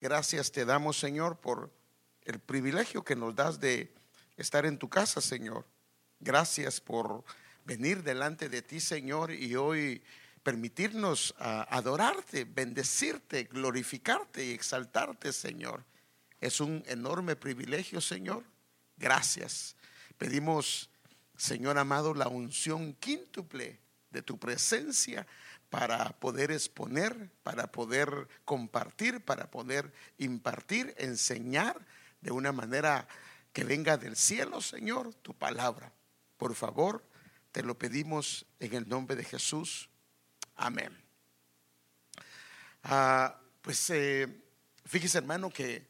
Gracias te damos, Señor, por el privilegio que nos das de estar en tu casa, Señor. Gracias por venir delante de ti, Señor, y hoy permitirnos ah, adorarte, bendecirte, glorificarte y exaltarte, Señor. Es un enorme privilegio, Señor. Gracias. Pedimos, Señor amado, la unción quíntuple de tu presencia para poder exponer, para poder compartir, para poder impartir, enseñar de una manera que venga del cielo, Señor, tu palabra. Por favor, te lo pedimos en el nombre de Jesús. Amén. Ah, pues eh, fíjese hermano que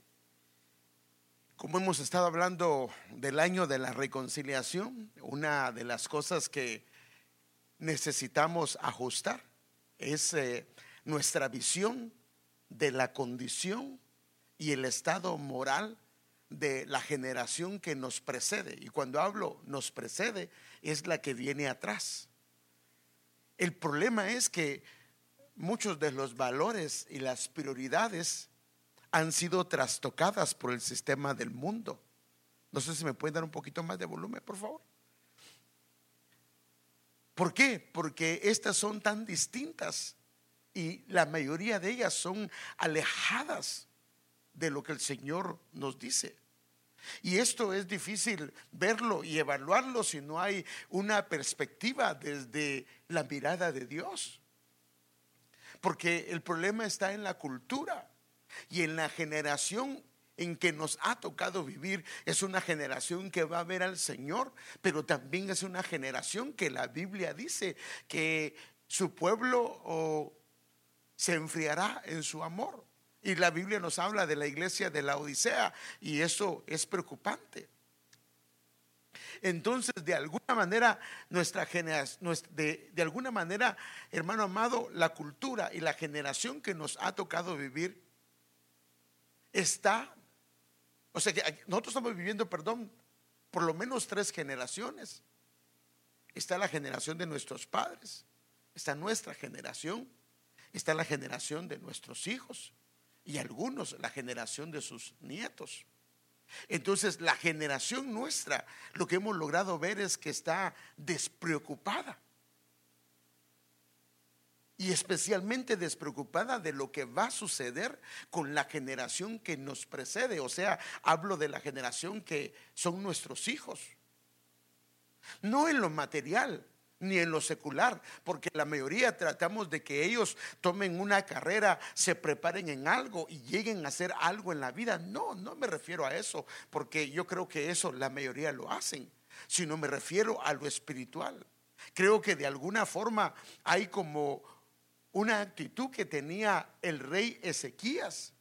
como hemos estado hablando del año de la reconciliación, una de las cosas que necesitamos ajustar es eh, nuestra visión de la condición y el estado moral de la generación que nos precede. Y cuando hablo nos precede, es la que viene atrás. El problema es que muchos de los valores y las prioridades han sido trastocadas por el sistema del mundo. No sé si me pueden dar un poquito más de volumen, por favor. ¿Por qué? Porque estas son tan distintas y la mayoría de ellas son alejadas de lo que el Señor nos dice. Y esto es difícil verlo y evaluarlo si no hay una perspectiva desde la mirada de Dios. Porque el problema está en la cultura y en la generación en que nos ha tocado vivir. Es una generación que va a ver al Señor, pero también es una generación que la Biblia dice que su pueblo se enfriará en su amor. Y la Biblia nos habla de la iglesia de la Odisea y eso es preocupante. Entonces, de alguna manera, nuestra generación, de, de alguna manera, hermano amado, la cultura y la generación que nos ha tocado vivir está, o sea que nosotros estamos viviendo, perdón, por lo menos tres generaciones. Está la generación de nuestros padres, está nuestra generación, está la generación de nuestros hijos y algunos la generación de sus nietos. Entonces, la generación nuestra, lo que hemos logrado ver es que está despreocupada. Y especialmente despreocupada de lo que va a suceder con la generación que nos precede. O sea, hablo de la generación que son nuestros hijos. No en lo material, ni en lo secular, porque la mayoría tratamos de que ellos tomen una carrera, se preparen en algo y lleguen a hacer algo en la vida. No, no me refiero a eso, porque yo creo que eso la mayoría lo hacen, sino me refiero a lo espiritual. Creo que de alguna forma hay como una actitud que tenía el rey Ezequías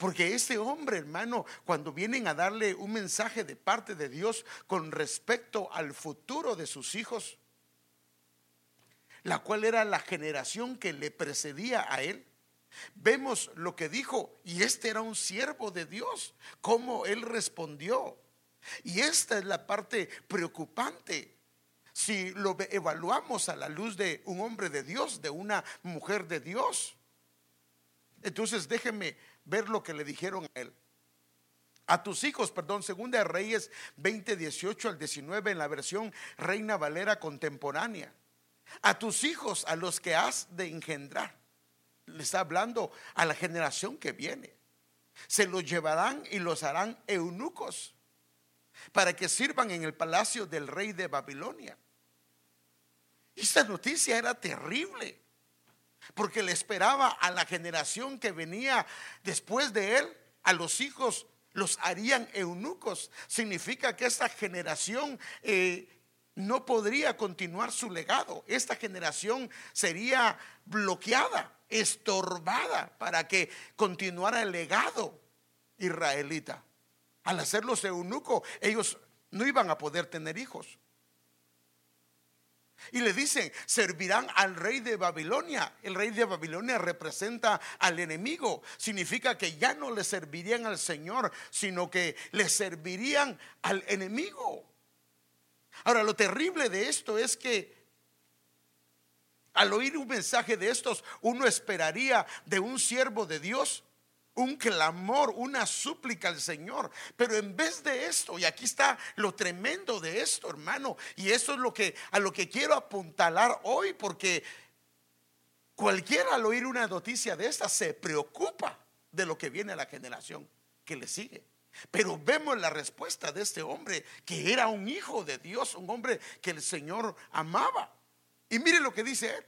porque ese hombre, hermano, cuando vienen a darle un mensaje de parte de Dios con respecto al futuro de sus hijos, la cual era la generación que le precedía a él, vemos lo que dijo, y este era un siervo de Dios, cómo él respondió. Y esta es la parte preocupante. Si lo evaluamos a la luz de un hombre de Dios, de una mujer de Dios. Entonces déjenme ver lo que le dijeron a él. A tus hijos, perdón, segunda de Reyes 20, 18 al 19 en la versión Reina Valera contemporánea. A tus hijos, a los que has de engendrar. Le está hablando a la generación que viene. Se los llevarán y los harán eunucos para que sirvan en el palacio del rey de Babilonia. Esta noticia era terrible porque le esperaba a la generación que venía después de él, a los hijos los harían eunucos. Significa que esta generación eh, no podría continuar su legado. Esta generación sería bloqueada, estorbada para que continuara el legado israelita. Al hacerlos eunucos, ellos no iban a poder tener hijos. Y le dicen, servirán al rey de Babilonia. El rey de Babilonia representa al enemigo. Significa que ya no le servirían al Señor, sino que le servirían al enemigo. Ahora, lo terrible de esto es que al oír un mensaje de estos, uno esperaría de un siervo de Dios un clamor, una súplica al Señor. Pero en vez de esto, y aquí está lo tremendo de esto, hermano, y eso es lo que a lo que quiero apuntalar hoy, porque cualquiera al oír una noticia de esta se preocupa de lo que viene a la generación que le sigue. Pero vemos la respuesta de este hombre que era un hijo de Dios, un hombre que el Señor amaba. Y mire lo que dice él,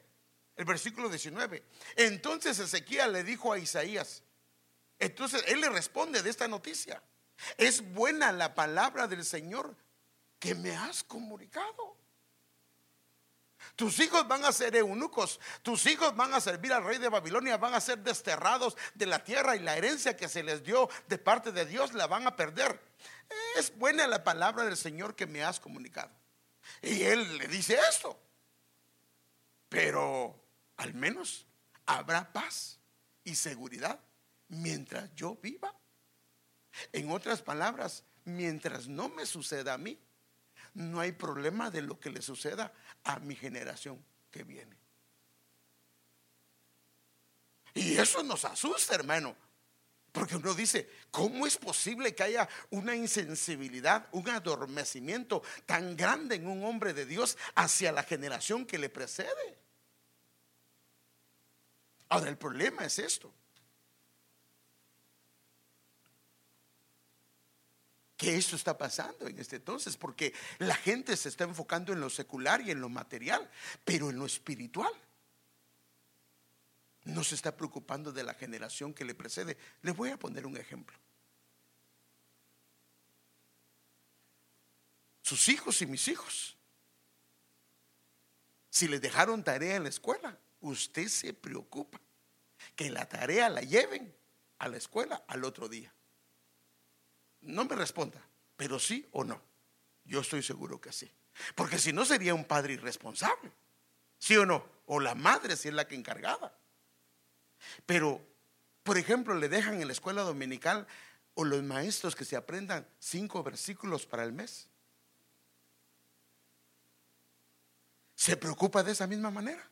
el versículo 19. Entonces Ezequiel le dijo a Isaías, entonces él le responde de esta noticia, es buena la palabra del Señor que me has comunicado. Tus hijos van a ser eunucos, tus hijos van a servir al rey de Babilonia, van a ser desterrados de la tierra y la herencia que se les dio de parte de Dios la van a perder. Es buena la palabra del Señor que me has comunicado. Y él le dice esto. Pero al menos habrá paz y seguridad mientras yo viva. En otras palabras, mientras no me suceda a mí, no hay problema de lo que le suceda a mi generación que viene. Y eso nos asusta, hermano. Porque uno dice, ¿cómo es posible que haya una insensibilidad, un adormecimiento tan grande en un hombre de Dios hacia la generación que le precede? Ahora, el problema es esto. Que esto está pasando en este entonces, porque la gente se está enfocando en lo secular y en lo material, pero en lo espiritual no se está preocupando de la generación que le precede. Les voy a poner un ejemplo. Sus hijos y mis hijos, si les dejaron tarea en la escuela, usted se preocupa que la tarea la lleven a la escuela al otro día. No me responda, pero sí o no. Yo estoy seguro que sí. Porque si no sería un padre irresponsable. ¿Sí o no? O la madre si es la que encargada. Pero, por ejemplo, le dejan en la escuela dominical o los maestros que se aprendan cinco versículos para el mes. ¿Se preocupa de esa misma manera?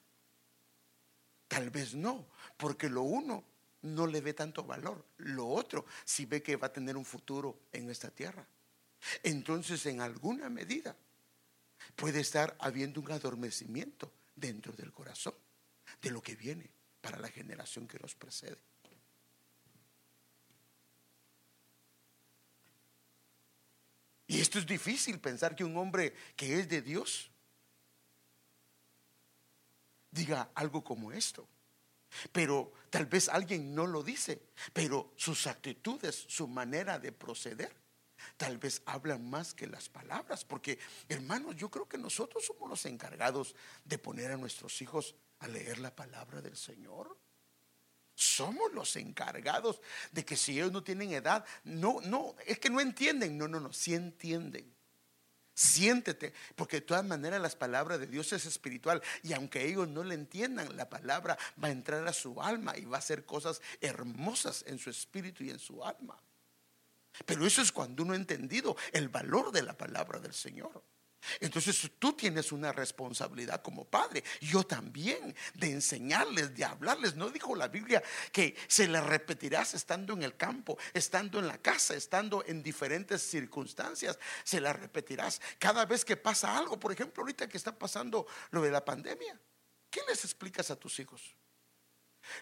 Tal vez no, porque lo uno no le ve tanto valor. Lo otro, si ve que va a tener un futuro en esta tierra. Entonces, en alguna medida, puede estar habiendo un adormecimiento dentro del corazón de lo que viene para la generación que nos precede. Y esto es difícil pensar que un hombre que es de Dios diga algo como esto. Pero tal vez alguien no lo dice, pero sus actitudes, su manera de proceder, tal vez hablan más que las palabras. Porque, hermanos, yo creo que nosotros somos los encargados de poner a nuestros hijos a leer la palabra del Señor. Somos los encargados de que si ellos no tienen edad, no, no, es que no entienden, no, no, no, sí entienden. Siéntete, porque de todas maneras las palabras de Dios es espiritual y aunque ellos no le entiendan, la palabra va a entrar a su alma y va a hacer cosas hermosas en su espíritu y en su alma. Pero eso es cuando uno ha entendido el valor de la palabra del Señor. Entonces tú tienes una responsabilidad como padre, yo también, de enseñarles, de hablarles. No dijo la Biblia que se le repetirás estando en el campo, estando en la casa, estando en diferentes circunstancias, se la repetirás. Cada vez que pasa algo, por ejemplo, ahorita que está pasando lo de la pandemia, ¿qué les explicas a tus hijos?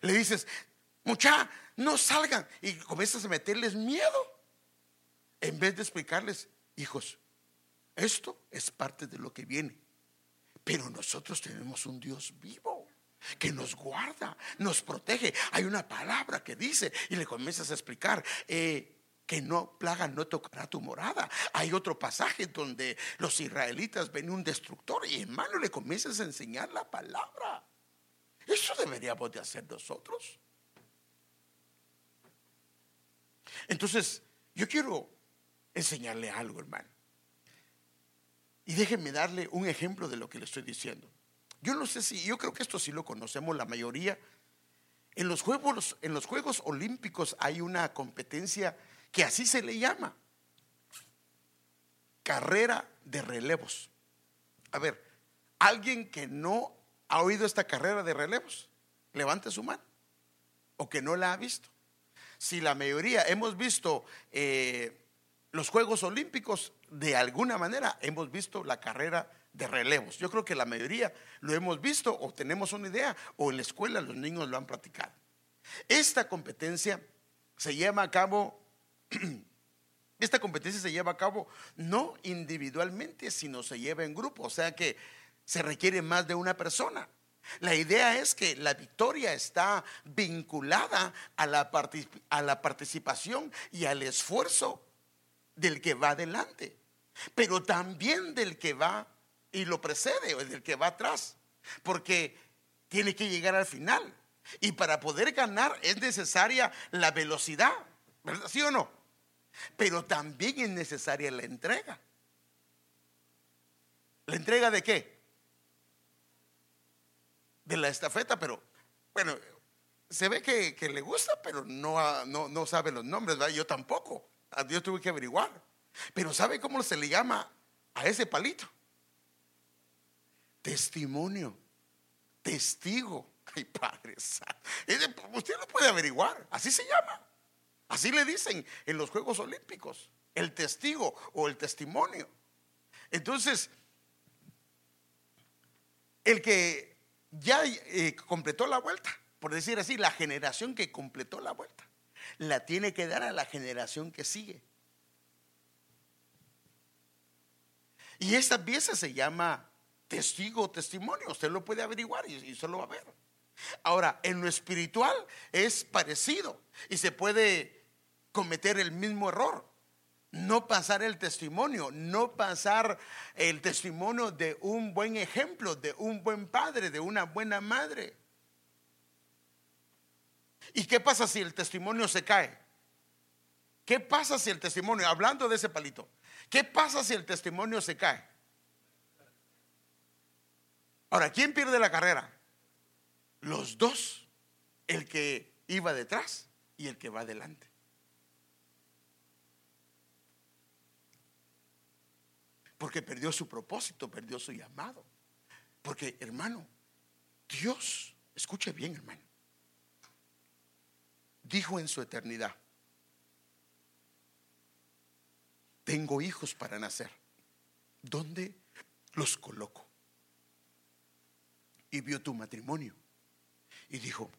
Le dices, mucha, no salgan y comienzas a meterles miedo en vez de explicarles, hijos, esto es parte de lo que viene. Pero nosotros tenemos un Dios vivo que nos guarda, nos protege. Hay una palabra que dice y le comienzas a explicar. Eh, que no plaga no tocará tu morada. Hay otro pasaje donde los israelitas ven un destructor y hermano le comienzas a enseñar la palabra. Eso deberíamos de hacer nosotros. Entonces, yo quiero enseñarle algo, hermano. Y déjenme darle un ejemplo de lo que le estoy diciendo. Yo no sé si, yo creo que esto sí lo conocemos la mayoría. En los Juegos, en los Juegos Olímpicos hay una competencia que así se le llama. Carrera de relevos. A ver, alguien que no ha oído esta carrera de relevos, levante su mano. O que no la ha visto. si la mayoría hemos visto eh, los Juegos Olímpicos, de alguna manera hemos visto la carrera de relevos. Yo creo que la mayoría lo hemos visto o tenemos una idea o en la escuela los niños lo han practicado. Esta competencia se lleva a cabo, esta competencia se lleva a cabo no individualmente, sino se lleva en grupo, o sea que se requiere más de una persona. La idea es que la victoria está vinculada a la, a la participación y al esfuerzo del que va adelante, pero también del que va y lo precede o del que va atrás, porque tiene que llegar al final. Y para poder ganar es necesaria la velocidad, ¿verdad? ¿Sí o no? Pero también es necesaria la entrega. ¿La entrega de qué? De la estafeta, pero bueno, se ve que, le gusta, pero no, no, no sabe los nombres. Yo tampoco. A Dios tuve que averiguar. Pero ¿sabe cómo se le llama a ese palito? Testimonio, testigo. Ay, Padre Usted lo puede averiguar, así se llama. Así le dicen en los Juegos Olímpicos, el testigo o el testimonio. Entonces, el que ya eh, completó la vuelta, por decir así, la generación que completó la vuelta, la tiene que dar a la generación que sigue. Y esta pieza se llama testigo o testimonio. Usted lo puede averiguar y, y usted lo va a ver. Ahora, en lo espiritual es parecido y se puede cometer el mismo error. No pasar el testimonio, no pasar el testimonio de un buen ejemplo, de un buen padre, de una buena madre. ¿Y qué pasa si el testimonio se cae? ¿Qué pasa si el testimonio, hablando de ese palito, qué pasa si el testimonio se cae? Ahora, ¿quién pierde la carrera? Los dos, el que iba detrás y el que va adelante. Porque perdió su propósito, perdió su llamado. Porque, hermano, Dios, escuche bien, hermano, dijo en su eternidad, tengo hijos para nacer. ¿Dónde los coloco? Y vio tu matrimonio y dijo,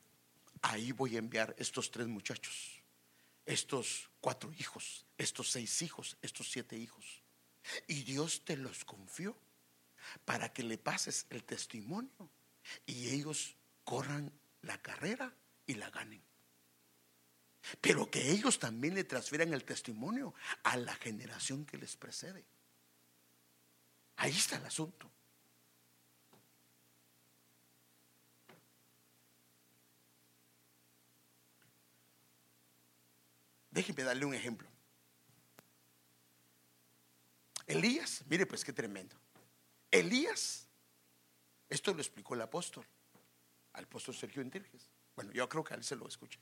ahí voy a enviar estos tres muchachos, estos cuatro hijos, estos seis hijos, estos siete hijos. Y Dios te los confió para que le pases el testimonio y ellos corran la carrera y la ganen. Pero que ellos también le transfieran el testimonio a la generación que les precede. Ahí está el asunto. Déjeme darle un ejemplo. Elías, mire pues qué tremendo. Elías, esto lo explicó el apóstol, al apóstol Sergio Entirges. Bueno, yo creo que a él se lo escuché.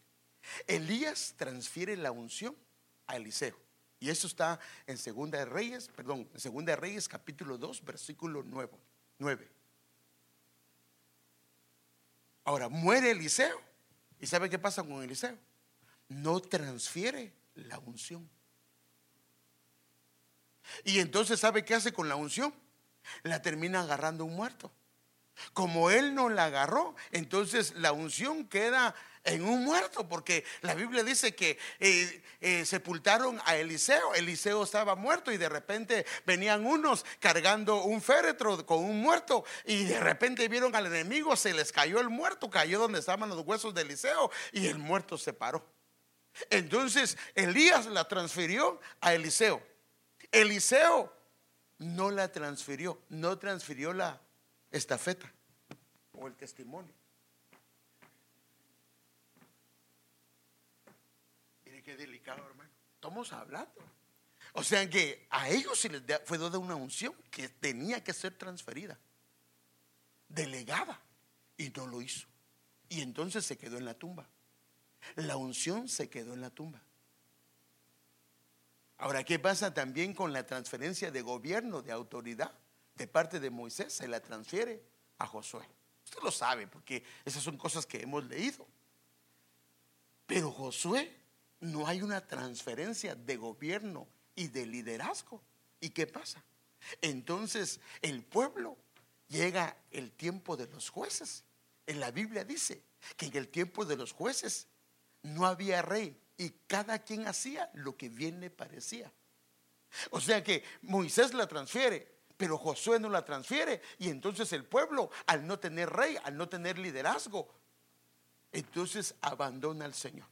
Elías transfiere la unción a Eliseo. Y eso está en Segunda de Reyes, perdón, en Segunda de Reyes capítulo 2, versículo 9. 9. Ahora, muere Eliseo. ¿Y sabe qué pasa con Eliseo? no transfiere la unción. Y entonces, ¿sabe qué hace con la unción? La termina agarrando un muerto. Como él no la agarró, entonces la unción queda en un muerto, porque la Biblia dice que eh, eh, sepultaron a Eliseo. Eliseo estaba muerto y de repente venían unos cargando un féretro con un muerto y de repente vieron al enemigo, se les cayó el muerto, cayó donde estaban los huesos de Eliseo y el muerto se paró. Entonces Elías la transfirió a Eliseo. Eliseo no la transfirió, no transfirió la estafeta o el testimonio. Mire qué delicado, hermano. Estamos hablando. O sea que a ellos se les fue dada una unción que tenía que ser transferida, delegada, y no lo hizo. Y entonces se quedó en la tumba. La unción se quedó en la tumba. Ahora, ¿qué pasa también con la transferencia de gobierno, de autoridad de parte de Moisés? Se la transfiere a Josué. Usted lo sabe porque esas son cosas que hemos leído. Pero Josué no hay una transferencia de gobierno y de liderazgo. ¿Y qué pasa? Entonces el pueblo llega el tiempo de los jueces. En la Biblia dice que en el tiempo de los jueces no había rey y cada quien hacía lo que bien le parecía. O sea que Moisés la transfiere, pero Josué no la transfiere y entonces el pueblo, al no tener rey, al no tener liderazgo, entonces abandona al Señor.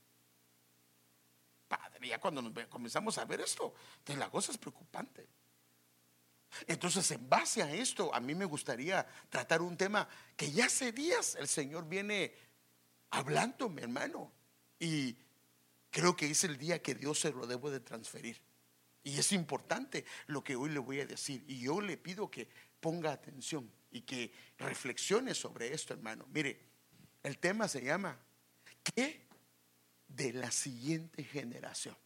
Ya cuando comenzamos a ver esto, entonces la cosa es preocupante. Entonces, en base a esto, a mí me gustaría tratar un tema que ya hace días el Señor viene hablando, mi hermano. Y creo que es el día que Dios se lo debo de transferir. Y es importante lo que hoy le voy a decir. Y yo le pido que ponga atención y que reflexione sobre esto, hermano. Mire, el tema se llama ¿Qué de la siguiente generación?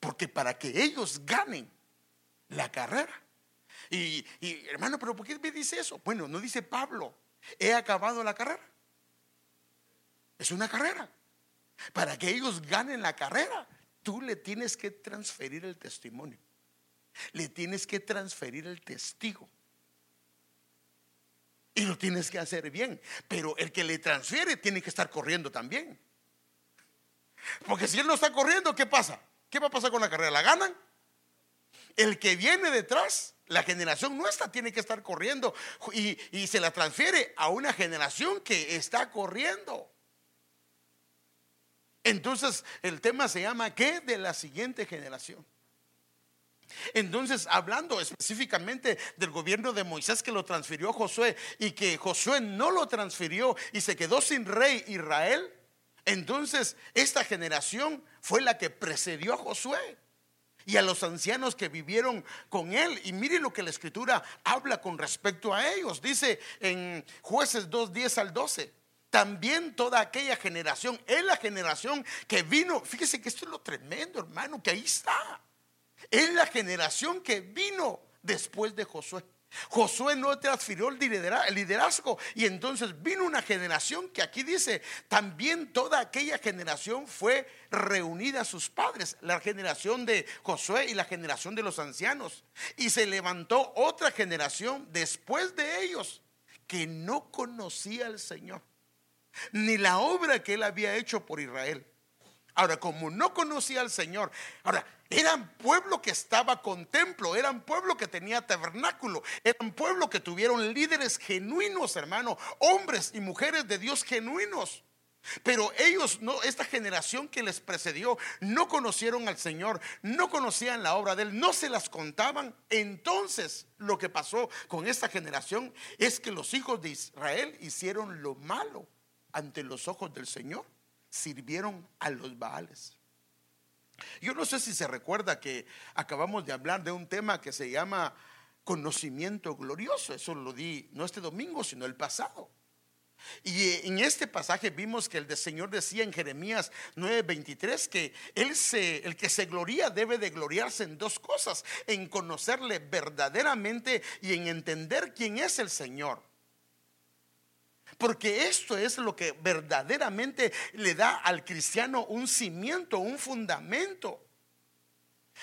Porque para que ellos ganen la carrera. Y, hermano, pero ¿por qué me dice eso? Bueno, no dice Pablo, he acabado la carrera. Es una carrera. Para que ellos ganen la carrera, tú le tienes que transferir el testimonio. Le tienes que transferir el testigo. Y lo tienes que hacer bien. Pero el que le transfiere tiene que estar corriendo también. Porque si él no está corriendo, ¿qué pasa? ¿Qué va a pasar con la carrera? ¿La ganan? El que viene detrás, la generación nuestra, tiene que estar corriendo y, y se la transfiere a una generación que está corriendo. Entonces el tema se llama ¿qué de la siguiente generación? Entonces, hablando específicamente del gobierno de Moisés que lo transfirió a Josué y que Josué no lo transfirió y se quedó sin rey Israel, entonces esta generación fue la que precedió a Josué y a los ancianos que vivieron con él. Y mire lo que la escritura habla con respecto a ellos. Dice en jueces 2, 10 al 12. También toda aquella generación, es la generación que vino, fíjese que esto es lo tremendo, hermano, que ahí está. Es la generación que vino después de Josué. Josué no transfirió el liderazgo y entonces vino una generación que aquí dice, también toda aquella generación fue reunida a sus padres, la generación de Josué y la generación de los ancianos. Y se levantó otra generación después de ellos que no conocía al Señor ni la obra que él había hecho por Israel. Ahora, como no conocía al Señor, ahora, eran pueblo que estaba con templo, eran pueblo que tenía tabernáculo, eran pueblo que tuvieron líderes genuinos, hermano, hombres y mujeres de Dios genuinos. Pero ellos, no, esta generación que les precedió, no conocieron al Señor, no conocían la obra de Él, no se las contaban. Entonces, lo que pasó con esta generación es que los hijos de Israel hicieron lo malo ante los ojos del Señor, sirvieron a los Baales. Yo no sé si se recuerda que acabamos de hablar de un tema que se llama conocimiento glorioso. Eso lo di no este domingo, sino el pasado. Y en este pasaje vimos que el Señor decía en Jeremías 9:23 que él se, el que se gloría debe de gloriarse en dos cosas, en conocerle verdaderamente y en entender quién es el Señor. Porque esto es lo que verdaderamente le da al cristiano un cimiento, un fundamento.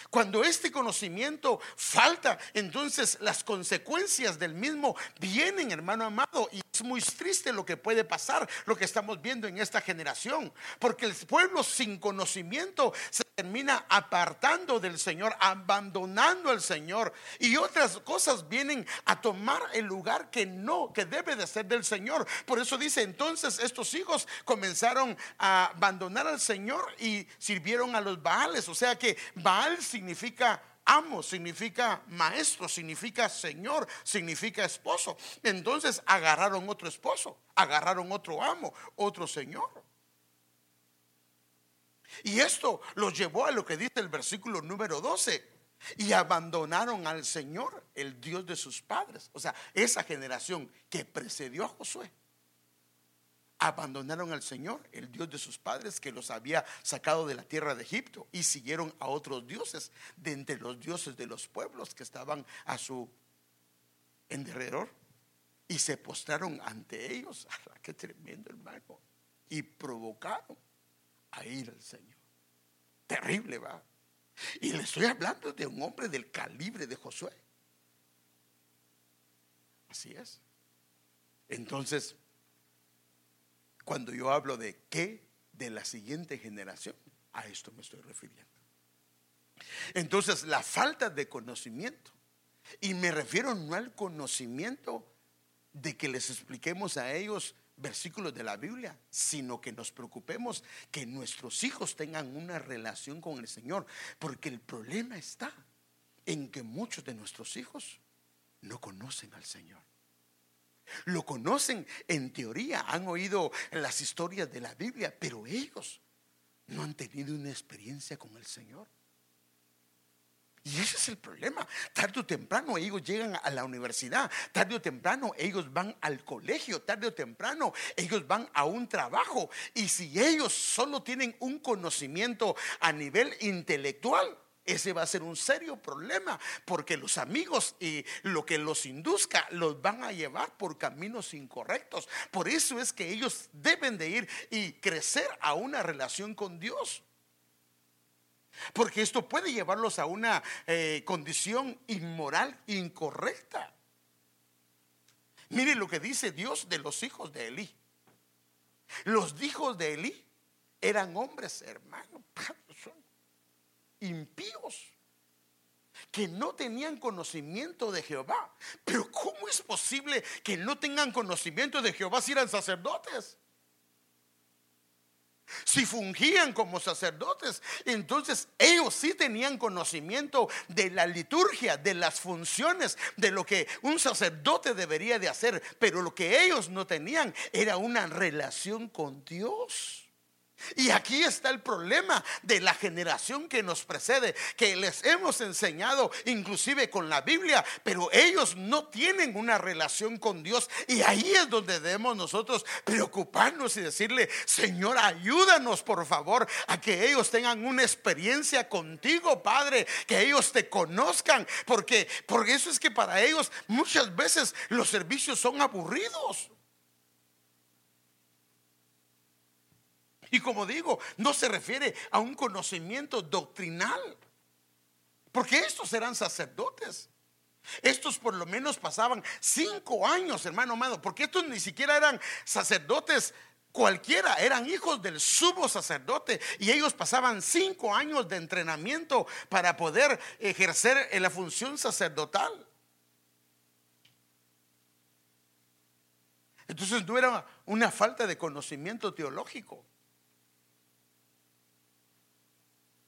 Cuando este conocimiento falta, entonces las consecuencias del mismo vienen, hermano amado, y es muy triste lo que puede pasar, lo que estamos viendo en esta generación, porque el pueblo sin conocimiento se termina apartando del Señor, abandonando al Señor, y otras cosas vienen a tomar el lugar que no, que debe de ser del Señor. Por eso dice, entonces estos hijos comenzaron a abandonar al Señor y sirvieron a los Baales, o sea que Baal significa amo, significa maestro, significa señor, significa esposo. Entonces agarraron otro esposo, agarraron otro amo, otro señor. Y esto los llevó a lo que dice el versículo número 12. Y abandonaron al Señor, el Dios de sus padres. O sea, esa generación que precedió a Josué abandonaron al Señor, el Dios de sus padres, que los había sacado de la tierra de Egipto, y siguieron a otros dioses de entre los dioses de los pueblos que estaban a su alrededor, y se postraron ante ellos. ¡Qué tremendo, hermano! Y provocaron a ir al Señor. Terrible, va. Y le estoy hablando de un hombre del calibre de Josué. Así es. Entonces, cuando yo hablo de qué, de la siguiente generación, a esto me estoy refiriendo. Entonces, la falta de conocimiento, y me refiero no al conocimiento de que les expliquemos a ellos versículos de la Biblia, sino que nos preocupemos que nuestros hijos tengan una relación con el Señor, porque el problema está en que muchos de nuestros hijos no conocen al Señor. Lo conocen en teoría, han oído las historias de la Biblia, pero ellos no han tenido una experiencia con el Señor. Y ese es el problema. Tarde o temprano ellos llegan a la universidad, tarde o temprano ellos van al colegio, tarde o temprano ellos van a un trabajo. Y si ellos solo tienen un conocimiento a nivel intelectual, ese va a ser un serio problema porque los amigos y lo que los induzca los van a llevar por caminos incorrectos. Por eso es que ellos deben de ir y crecer a una relación con Dios. Porque esto puede llevarlos a una eh, condición inmoral incorrecta. Mire lo que dice Dios de los hijos de Elí. Los hijos de Elí eran hombres, hermano, impíos, que no tenían conocimiento de Jehová. Pero ¿cómo es posible que no tengan conocimiento de Jehová si eran sacerdotes? Si fungían como sacerdotes, entonces ellos sí tenían conocimiento de la liturgia, de las funciones, de lo que un sacerdote debería de hacer, pero lo que ellos no tenían era una relación con Dios. Y aquí está el problema de la generación que nos precede, que les hemos enseñado inclusive con la Biblia, pero ellos no tienen una relación con Dios. Y ahí es donde debemos nosotros preocuparnos y decirle, Señor, ayúdanos por favor a que ellos tengan una experiencia contigo, Padre, que ellos te conozcan, porque, porque eso es que para ellos muchas veces los servicios son aburridos. Y como digo, no se refiere a un conocimiento doctrinal. Porque estos eran sacerdotes. Estos por lo menos pasaban cinco años, hermano amado, porque estos ni siquiera eran sacerdotes cualquiera, eran hijos del sumo sacerdote y ellos pasaban cinco años de entrenamiento para poder ejercer la función sacerdotal. Entonces no era una falta de conocimiento teológico.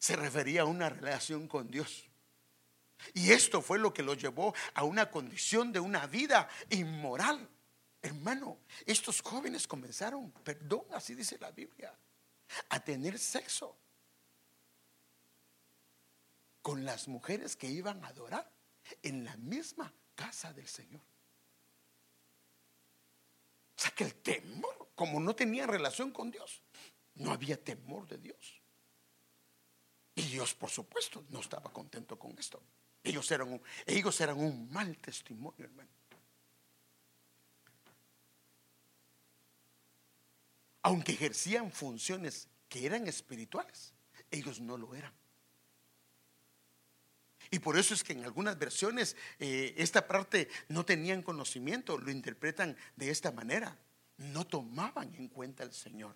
Se refería a una relación con Dios. Y esto fue lo que lo llevó a una condición de una vida inmoral. Hermano, estos jóvenes comenzaron, perdón, así dice la Biblia, a tener sexo con las mujeres que iban a adorar en la misma casa del Señor. O sea que el temor, como no tenían relación con Dios, no había temor de Dios. Y Dios, por supuesto, no estaba contento con esto. Ellos eran un, ellos eran un mal testimonio, hermano. Aunque ejercían funciones que eran espirituales, ellos no lo eran. Y por eso es que en algunas versiones eh, esta parte no tenían conocimiento, lo interpretan de esta manera. No tomaban en cuenta al Señor.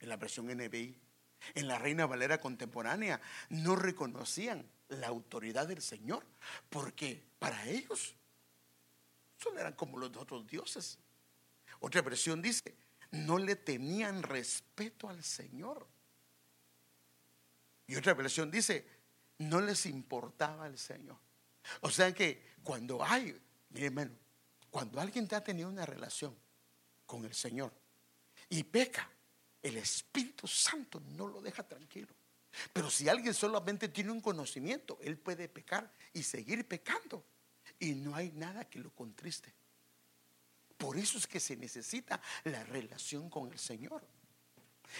En la versión NBI en la Reina Valera contemporánea no reconocían la autoridad del Señor, porque para ellos solo eran como los otros dioses. Otra versión dice, no le tenían respeto al Señor. Y otra versión dice, no les importaba el Señor. O sea que cuando hay, mire hermano, cuando alguien te ha tenido una relación con el Señor y peca, el Espíritu Santo no lo deja tranquilo. Pero si alguien solamente tiene un conocimiento, él puede pecar y seguir pecando. Y no hay nada que lo contriste. Por eso es que se necesita la relación con el Señor.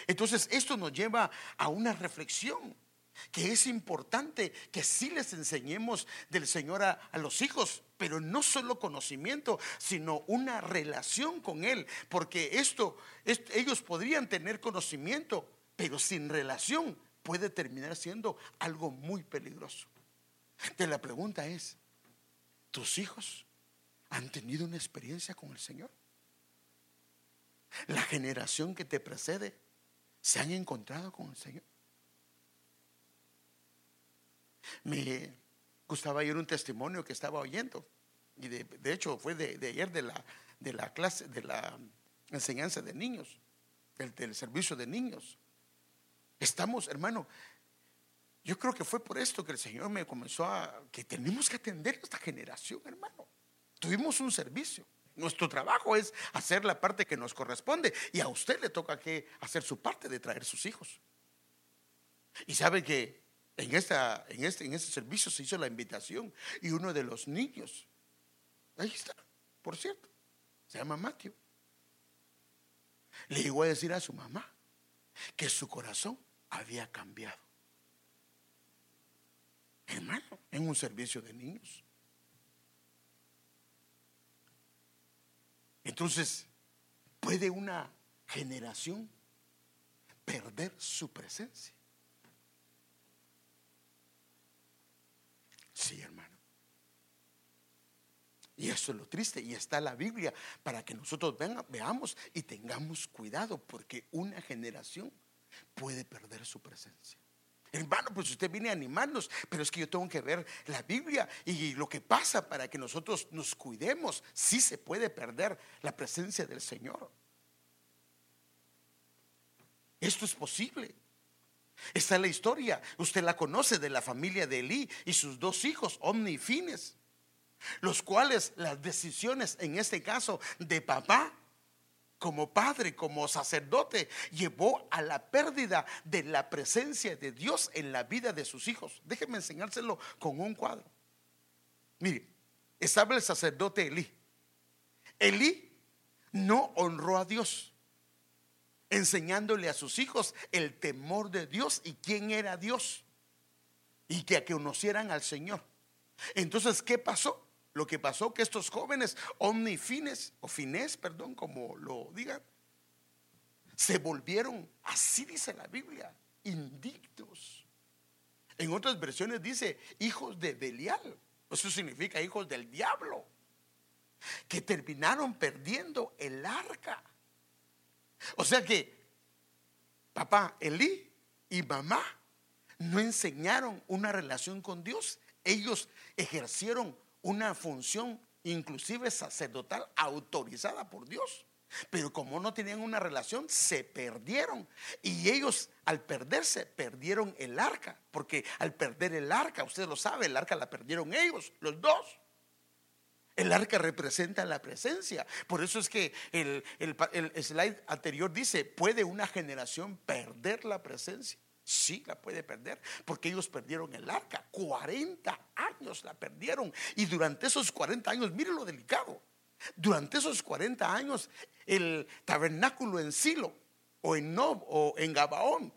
Entonces esto nos lleva a una reflexión que es importante que sí les enseñemos del Señor a, los hijos, pero no solo conocimiento, sino una relación con Él, porque esto, ellos podrían tener conocimiento, pero sin relación puede terminar siendo algo muy peligroso. Entonces la pregunta es, ¿tus hijos han tenido una experiencia con el Señor? La generación que te precede se han encontrado con el Señor. Me gustaba oír un testimonio que estaba oyendo. Y de, hecho fue de, ayer de la, de la clase, de la enseñanza de niños, del, servicio de niños. Estamos, hermano, yo creo que fue por esto que el Señor me comenzó a, que tenemos que atender a esta generación, hermano. Tuvimos un servicio. Nuestro trabajo es hacer la parte que nos corresponde y a usted le toca que hacer su parte de traer sus hijos. Y sabe que en, esta, en, este, en este servicio se hizo la invitación y uno de los niños, ahí está, por cierto, se llama Matthew, le llegó a decir a su mamá que su corazón había cambiado. Hermano, en un servicio de niños. Entonces, ¿puede una generación perder su presencia? Sí, hermano. Y eso es lo triste. Y está la Biblia para que nosotros veamos y tengamos cuidado, porque una generación puede perder su presencia. Hermano, pues usted viene a animarnos, pero es que yo tengo que ver la Biblia y lo que pasa para que nosotros nos cuidemos. Si se puede perder la presencia del Señor. Esto es posible. Esta es la historia. Usted la conoce de la familia de Elí y sus dos hijos, Omni y Fines, los cuales las decisiones, en este caso de papá, como padre, como sacerdote, llevó a la pérdida de la presencia de Dios en la vida de sus hijos. Déjenme enseñárselo con un cuadro. Mire, estaba el sacerdote Elí. Elí no honró a Dios, enseñándole a sus hijos el temor de Dios y quién era Dios, y que conocieran al Señor. Entonces, ¿qué pasó? Lo que pasó que estos jóvenes omnifines, o fines, perdón, como lo digan, se volvieron, así dice la Biblia, indictos. En otras versiones dice hijos de Belial. Eso significa hijos del diablo. Que terminaron perdiendo el arca. O sea que papá Elí y mamá no enseñaron una relación con Dios. Ellos ejercieron una función inclusive sacerdotal autorizada por Dios. Pero como no tenían una relación, se perdieron. Y ellos al perderse, perdieron el arca. Porque al perder el arca, usted lo sabe, el arca la perdieron ellos, los dos. El arca representa la presencia. Por eso es que el, el slide anterior dice, ¿puede una generación perder la presencia? Sí, la puede perder, porque ellos perdieron el arca. 40 años la perdieron. Y durante esos 40 años, mire lo delicado. Durante esos 40 años, el tabernáculo en Silo, o en Nob, o en Gabaón,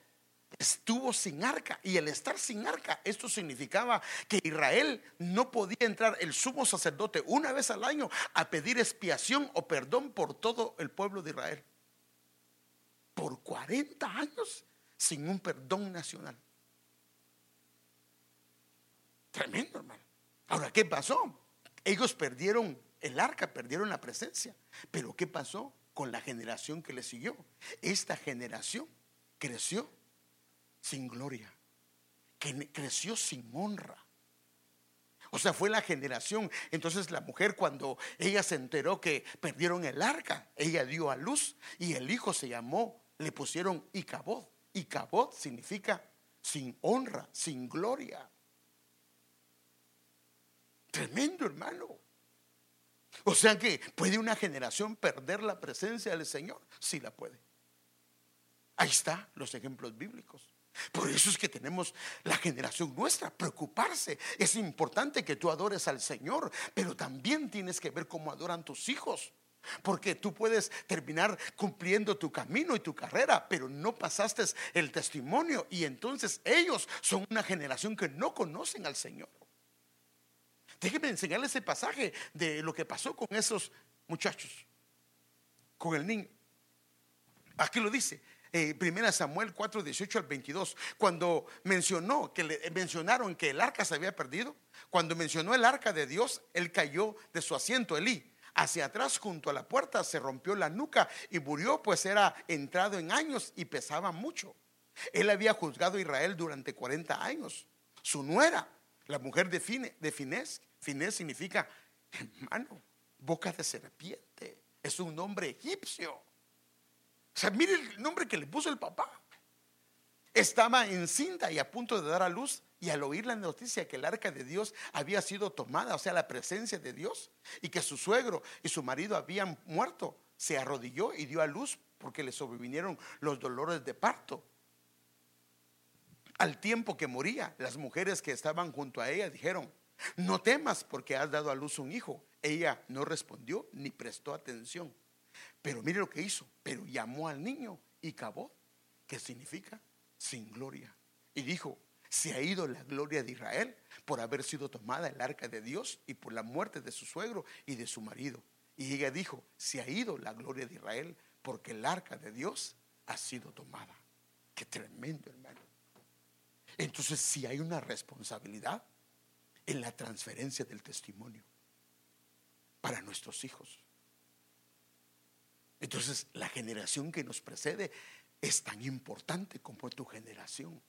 estuvo sin arca. Y el estar sin arca, esto significaba que Israel no podía entrar el sumo sacerdote una vez al año a pedir expiación o perdón por todo el pueblo de Israel. Por 40 años sin un perdón nacional. Tremendo, hermano. Ahora, ¿qué pasó? Ellos perdieron el arca, perdieron la presencia. Pero ¿qué pasó con la generación que le siguió? Esta generación creció sin gloria, que creció sin honra. O sea, fue la generación. Entonces la mujer cuando ella se enteró que perdieron el arca, ella dio a luz y el hijo se llamó, le pusieron Icabod. Y cabot significa sin honra, sin gloria. Tremendo, hermano. O sea que puede una generación perder la presencia del Señor. Sí la puede. Ahí están los ejemplos bíblicos. Por eso es que tenemos la generación nuestra, preocuparse. Es importante que tú adores al Señor, pero también tienes que ver cómo adoran tus hijos. Porque tú puedes terminar cumpliendo tu camino y tu carrera, pero no pasaste el testimonio y entonces ellos son una generación que no conocen al Señor. Déjenme enseñarles ese pasaje de lo que pasó con esos muchachos, con el niño. Aquí lo dice, eh, Primera Samuel 4, 18 al 22, cuando mencionó que le, mencionaron que el arca se había perdido, cuando mencionó el arca de Dios, él cayó de su asiento, Elí. Hacia atrás, junto a la puerta, se rompió la nuca y murió, pues era entrado en años y pesaba mucho. Él había juzgado a Israel durante 40 años. Su nuera, la mujer de, Fine, de Finés significa hermano, boca de serpiente. Es un nombre egipcio. Sea, mire el nombre que le puso el papá. Estaba encinta y a punto de dar a luz y al oír la noticia que el arca de Dios había sido tomada, o sea, la presencia de Dios, y que su suegro y su marido habían muerto, se arrodilló y dio a luz porque le sobrevinieron los dolores de parto. Al tiempo que moría, las mujeres que estaban junto a ella dijeron, no temas porque has dado a luz un hijo. Ella no respondió ni prestó atención. Pero mire lo que hizo, pero llamó al niño y cabó, que significa sin gloria. Y dijo, se ha ido la gloria de Israel por haber sido tomada el arca de Dios y por la muerte de su suegro y de su marido. Y ella dijo, se ha ido la gloria de Israel porque el arca de Dios ha sido tomada. Qué tremendo, hermano. Entonces, si hay una responsabilidad en la transferencia del testimonio para nuestros hijos. Entonces, la generación que nos precede es tan importante como tu generación.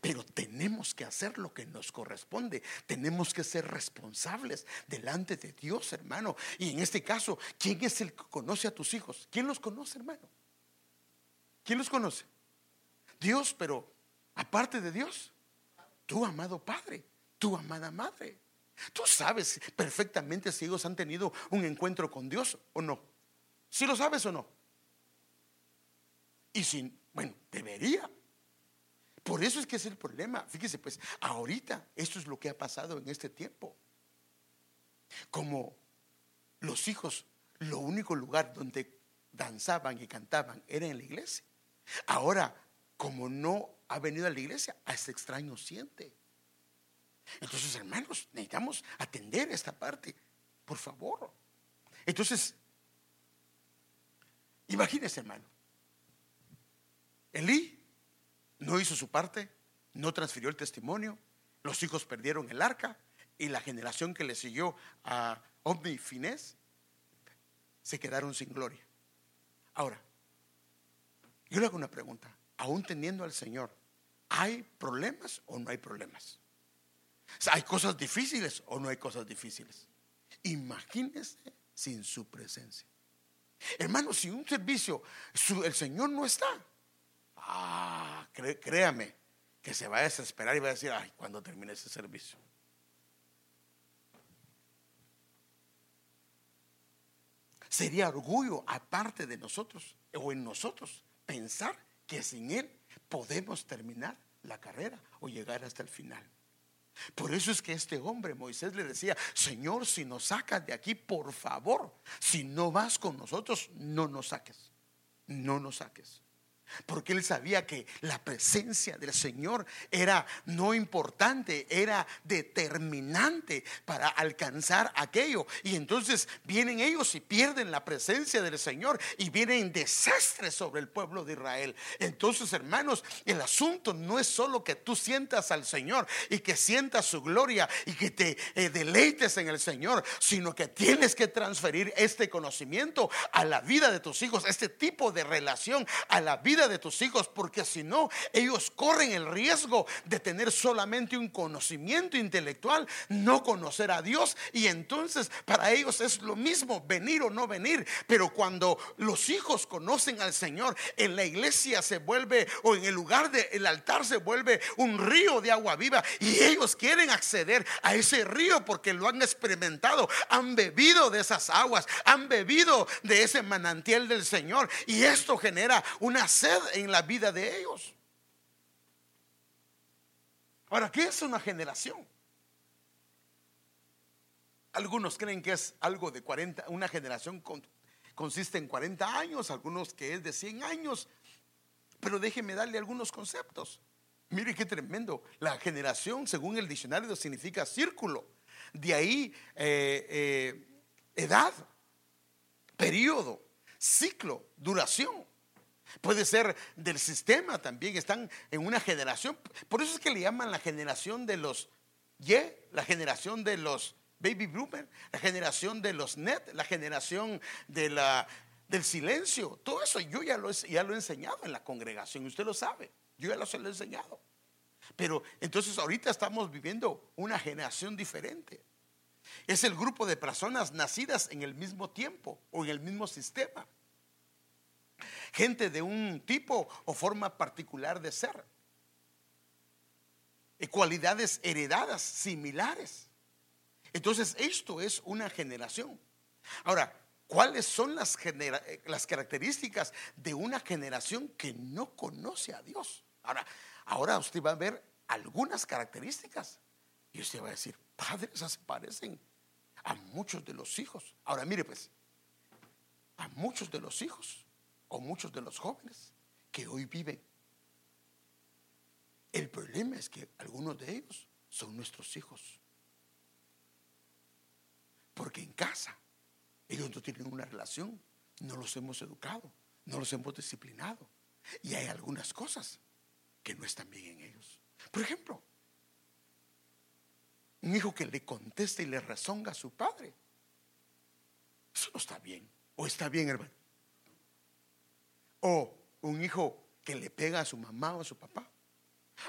Pero tenemos que hacer lo que nos corresponde. Tenemos que ser responsables delante de Dios, hermano. Y en este caso, ¿quién es el que conoce a tus hijos? ¿Quién los conoce, hermano? ¿Quién los conoce? Dios, pero aparte de Dios, tu amado Padre, tu amada Madre. Tú sabes perfectamente si ellos han tenido un encuentro con Dios o no. Si lo sabes o no. Y si, bueno, debería. Por eso es que es el problema. Fíjese, pues, ahorita esto es lo que ha pasado en este tiempo. Como los hijos, lo único lugar donde danzaban y cantaban era en la iglesia. Ahora, como no ha venido a la iglesia, a ese extraño siente. Entonces, hermanos, necesitamos atender esta parte, por favor. Entonces, imagínese, hermano. Elí no hizo su parte, no transfirió el testimonio, los hijos perdieron el arca y la generación que le siguió a Omni y Finés se quedaron sin gloria. Ahora, yo le hago una pregunta, aún teniendo al Señor, ¿hay problemas o no hay problemas? ¿Hay cosas difíciles o no hay cosas difíciles? Imagínese sin su presencia. Hermano, si un servicio, el Señor no está, ah, créame, que se va a desesperar y va a decir, ay, cuando termine ese servicio. Sería orgullo aparte de nosotros o en nosotros pensar que sin Él podemos terminar la carrera o llegar hasta el final. Por eso es que este hombre, Moisés, le decía, Señor, si nos sacas de aquí, por favor, si no vas con nosotros, no nos saques, no nos saques. Porque él sabía que la presencia del Señor era no importante, era determinante para alcanzar aquello. Y entonces vienen ellos y pierden la presencia del Señor y vienen desastres sobre el pueblo de Israel. Entonces, hermanos, el asunto no es solo que tú sientas al Señor y que sientas su gloria y que te eh, deleites en el Señor, sino que tienes que transferir este conocimiento a la vida de tus hijos, este tipo de relación a la vida de tus hijos, porque si no, ellos corren el riesgo de tener solamente un conocimiento intelectual, no conocer a Dios, y entonces para ellos es lo mismo venir o no venir, pero cuando los hijos conocen al Señor, en la iglesia se vuelve, o en el lugar del altar se vuelve un río de agua viva, y ellos quieren acceder a ese río porque lo han experimentado, han bebido de esas aguas, han bebido de ese manantial del Señor, y esto genera una en la vida de ellos. Ahora, ¿qué es una generación? Algunos creen que es algo de 40, una generación consiste en 40 años, algunos que es de 100 años, pero déjeme darle algunos conceptos. Mire qué tremendo. La generación, según el diccionario, significa círculo. De ahí eh, eh, edad, periodo, ciclo, duración. Puede ser del sistema también, están en una generación. Por eso es que le llaman la generación de los Y, la generación de los baby boomers, la generación de los net, la generación de la, del silencio. Todo eso yo ya lo, ya lo he enseñado en la congregación, usted lo sabe, yo ya lo, se lo he enseñado. Pero entonces ahorita estamos viviendo una generación diferente. Es el grupo de personas nacidas en el mismo tiempo o en el mismo sistema. Gente de un tipo o forma particular de ser. Y cualidades heredadas similares. Entonces esto es una generación. Ahora, ¿cuáles son las, las características de una generación que no conoce a Dios? Ahora, ahora usted va a ver algunas características y usted va a decir, padres, esas se parecen a muchos de los hijos. Ahora mire pues, a muchos de los hijos o muchos de los jóvenes que hoy viven. El problema es que algunos de ellos son nuestros hijos. Porque en casa ellos no tienen una relación, no los hemos educado, no los hemos disciplinado. Y hay algunas cosas que no están bien en ellos. Por ejemplo, un hijo que le contesta y le rezonga a su padre. Eso no está bien. O está bien, hermano. O un hijo que le pega a su mamá o a su papá.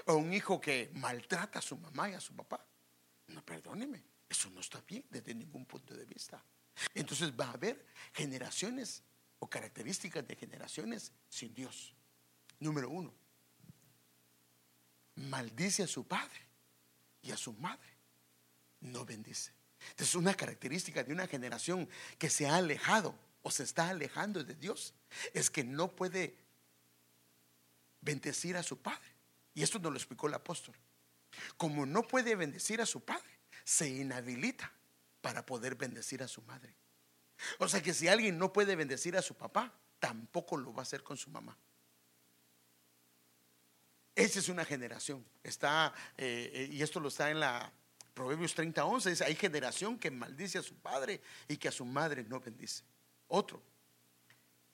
O un hijo que maltrata a su mamá y a su papá. No, perdóneme. Eso no está bien desde ningún punto de vista. Entonces va a haber generaciones o características de generaciones sin Dios. Número uno, maldice a su padre y a su madre no bendice. Entonces, una característica de una generación que se ha alejado o se está alejando de Dios es que no puede bendecir a su padre. Y esto nos lo explicó el apóstol. Como no puede bendecir a su padre, se inhabilita para poder bendecir a su madre. O sea que si alguien no puede bendecir a su papá, tampoco lo va a hacer con su mamá. Esa es una generación. Está, eh, eh, y esto lo está en la Proverbios 30, 11 dice, hay generación que maldice a su padre y que a su madre no bendice. Otro,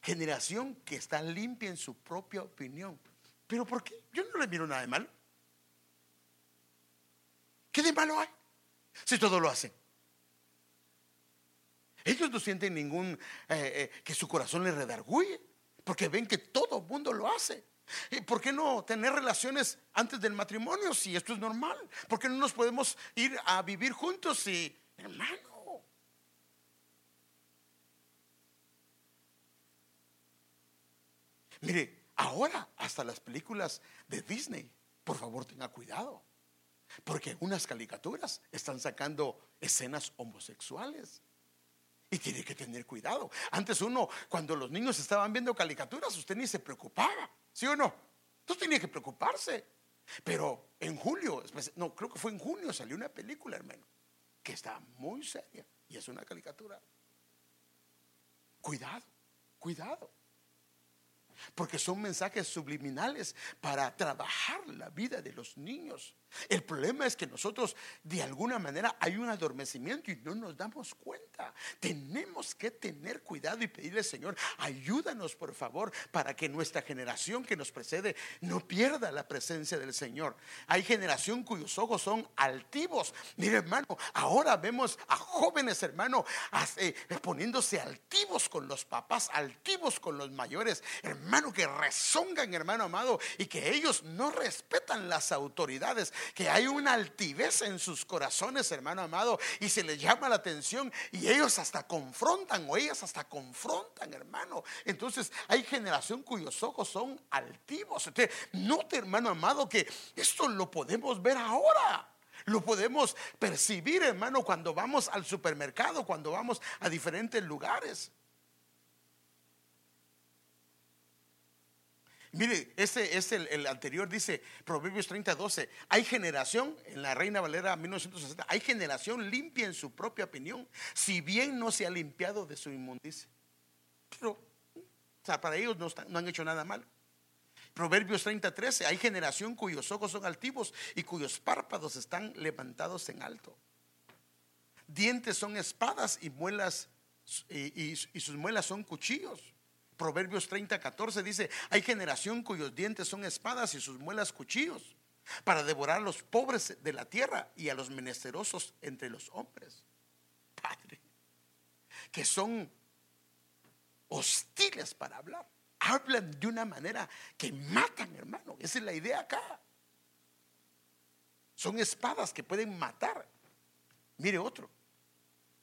generación que está limpia en su propia opinión. ¿Pero por qué? Yo no le miro nada de malo. ¿Qué de malo hay? Si todo lo hacen. Ellos no sienten ningún, eh, eh, que su corazón les redarguye, porque ven que todo el mundo lo hace. ¿Por qué no tener relaciones antes del matrimonio si esto es normal? ¿Por qué no nos podemos ir a vivir juntos si, hermano? Mire, ahora hasta las películas de Disney, por favor tenga cuidado, porque unas caricaturas están sacando escenas homosexuales. Y tiene que tener cuidado. Antes uno, cuando los niños estaban viendo caricaturas, usted ni se preocupaba. ¿Sí o no? Entonces tenía que preocuparse. Pero en julio, no, creo que fue en junio, salió una película, hermano, que está muy seria y es una caricatura. Cuidado, cuidado. Porque son mensajes subliminales para trabajar la vida de los niños. El problema es que nosotros de alguna manera hay un adormecimiento y no nos damos cuenta. Tenemos que tener cuidado y pedirle, Señor, ayúdanos por favor para que nuestra generación que nos precede no pierda la presencia del Señor. Hay generación cuyos ojos son altivos. Mire hermano, ahora vemos a jóvenes hermano eh, poniéndose altivos con los papás, altivos con los mayores, hermano que rezongan hermano amado y que ellos no respetan las autoridades que hay una altivez en sus corazones, hermano amado, y se les llama la atención y ellos hasta confrontan o ellas hasta confrontan, hermano. Entonces hay generación cuyos ojos son altivos. Usted note, hermano amado, que esto lo podemos ver ahora. Lo podemos percibir, hermano, cuando vamos al supermercado, cuando vamos a diferentes lugares. Mire, ese es el, anterior, dice Proverbios 30, 12. Hay generación, en la Reina Valera 1960, hay generación limpia en su propia opinión, si bien no se ha limpiado de su inmundicia. Pero, o sea, para ellos no, no han hecho nada mal. Proverbios 30, 13. Hay generación cuyos ojos son altivos y cuyos párpados están levantados en alto. Dientes son espadas y muelas, y sus muelas son cuchillos. Proverbios 30, 14 dice, hay generación cuyos dientes son espadas y sus muelas cuchillos para devorar a los pobres de la tierra y a los menesterosos entre los hombres. Padre, que son hostiles para hablar. Hablan de una manera que matan, hermano. Esa es la idea acá. Son espadas que pueden matar. Mire otro.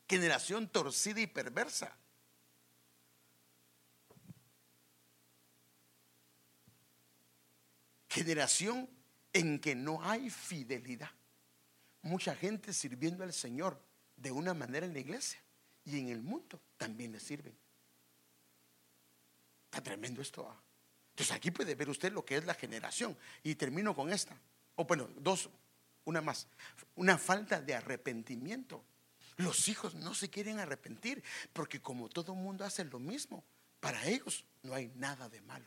Generación torcida y perversa. Generación en que no hay fidelidad. Mucha gente sirviendo al Señor de una manera en la iglesia y en el mundo también le sirven. Está tremendo esto. ¿ah? Entonces aquí puede ver usted lo que es la generación. Y termino con esta. O bueno, dos, una más. Una falta de arrepentimiento. Los hijos no se quieren arrepentir porque como todo mundo hace lo mismo, para ellos no hay nada de malo.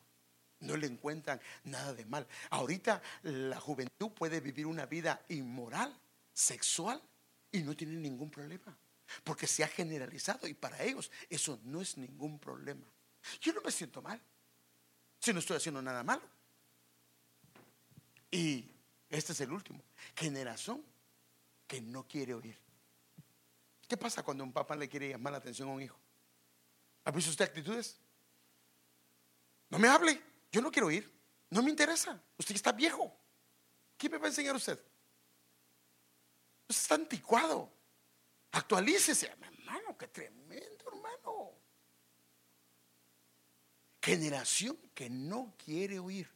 No le encuentran nada de mal. Ahorita la juventud puede vivir una vida inmoral, sexual, y no tiene ningún problema. Porque se ha generalizado y para ellos eso no es ningún problema. Yo no me siento mal si no estoy haciendo nada malo. Y este es el último. Generación que no quiere oír. ¿Qué pasa cuando un papá le quiere llamar la atención a un hijo? ¿Ha visto usted actitudes? No me hable, yo no quiero oír. No me interesa. Usted está viejo. ¿Qué me va a enseñar usted? Usted está anticuado. Actualícese, hermano, qué tremendo, hermano. Generación que no quiere oír.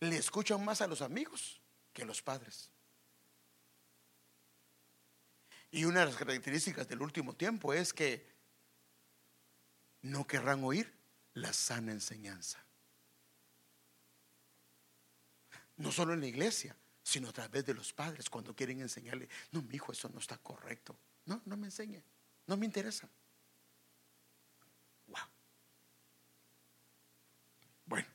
Le escuchan más a los amigos que a los padres. Y una de las características del último tiempo es que no querrán oír la sana enseñanza. No solo en la iglesia, sino a través de los padres cuando quieren enseñarle, no, mi hijo, eso no está correcto. No, no me enseñe, no me interesa. Wow. Bueno.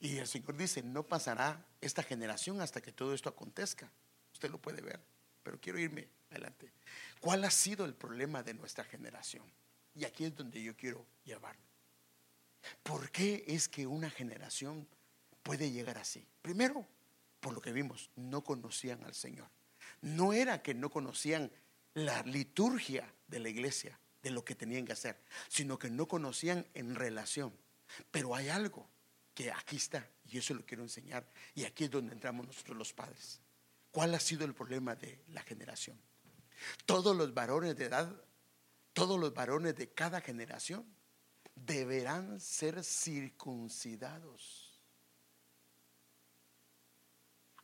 Y el Señor dice, no pasará esta generación hasta que todo esto acontezca. Usted lo puede ver, pero quiero irme adelante. ¿Cuál ha sido el problema de nuestra generación? Y aquí es donde yo quiero llevarlo. ¿Por qué es que una generación puede llegar así? Primero, por lo que vimos, no conocían al Señor. No era que no conocían la liturgia de la iglesia, de lo que tenían que hacer, sino que no conocían en relación. Pero hay algo que aquí está, y eso lo quiero enseñar, y aquí es donde entramos nosotros los padres. ¿Cuál ha sido el problema de la generación? Todos los varones de edad, todos los varones de cada generación deberán ser circuncidados